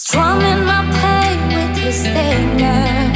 Strumming my pain with his fingers.